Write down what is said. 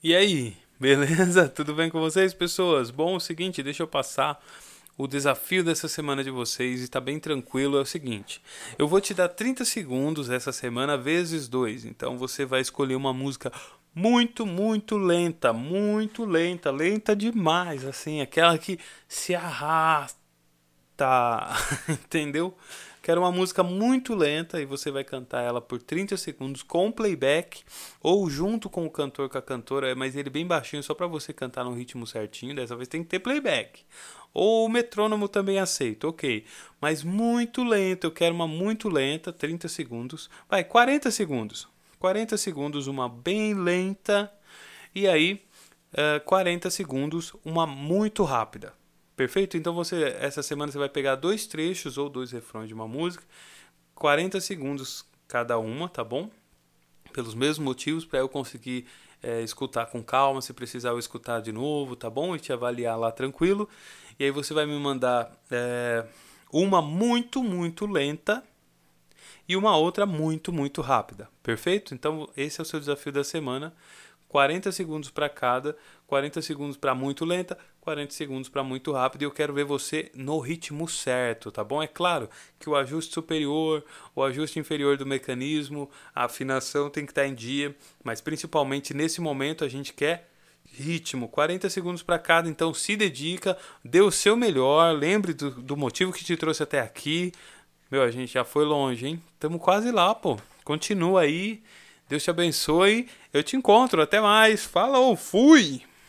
E aí, beleza? Tudo bem com vocês, pessoas? Bom, é o seguinte, deixa eu passar o desafio dessa semana de vocês e tá bem tranquilo. É o seguinte: eu vou te dar 30 segundos essa semana vezes dois. Então você vai escolher uma música muito, muito lenta, muito lenta, lenta demais, assim, aquela que se arrasta, entendeu? Quero uma música muito lenta e você vai cantar ela por 30 segundos com playback ou junto com o cantor, com a cantora, mas ele bem baixinho só para você cantar no ritmo certinho. Dessa vez tem que ter playback. Ou o metrônomo também aceito, ok. Mas muito lento, eu quero uma muito lenta, 30 segundos. Vai, 40 segundos. 40 segundos, uma bem lenta. E aí, uh, eh, 40 segundos, uma muito rápida. Perfeito? Então você essa semana você vai pegar dois trechos ou dois refrões de uma música, 40 segundos cada uma, tá bom? Pelos mesmos motivos para eu conseguir é, escutar com calma, se precisar eu escutar de novo, tá bom? E te avaliar lá tranquilo. E aí você vai me mandar é, uma muito, muito lenta e uma outra muito, muito rápida. Perfeito? Então esse é o seu desafio da semana. 40 segundos para cada, 40 segundos para muito lenta, 40 segundos para muito rápido e eu quero ver você no ritmo certo, tá bom? É claro que o ajuste superior, o ajuste inferior do mecanismo, a afinação tem que estar tá em dia, mas principalmente nesse momento a gente quer ritmo, 40 segundos para cada, então se dedica, dê o seu melhor, lembre do, do motivo que te trouxe até aqui. Meu, a gente já foi longe, hein? Tamo quase lá, pô. Continua aí. Deus te abençoe. Eu te encontro. Até mais. Falou. Fui.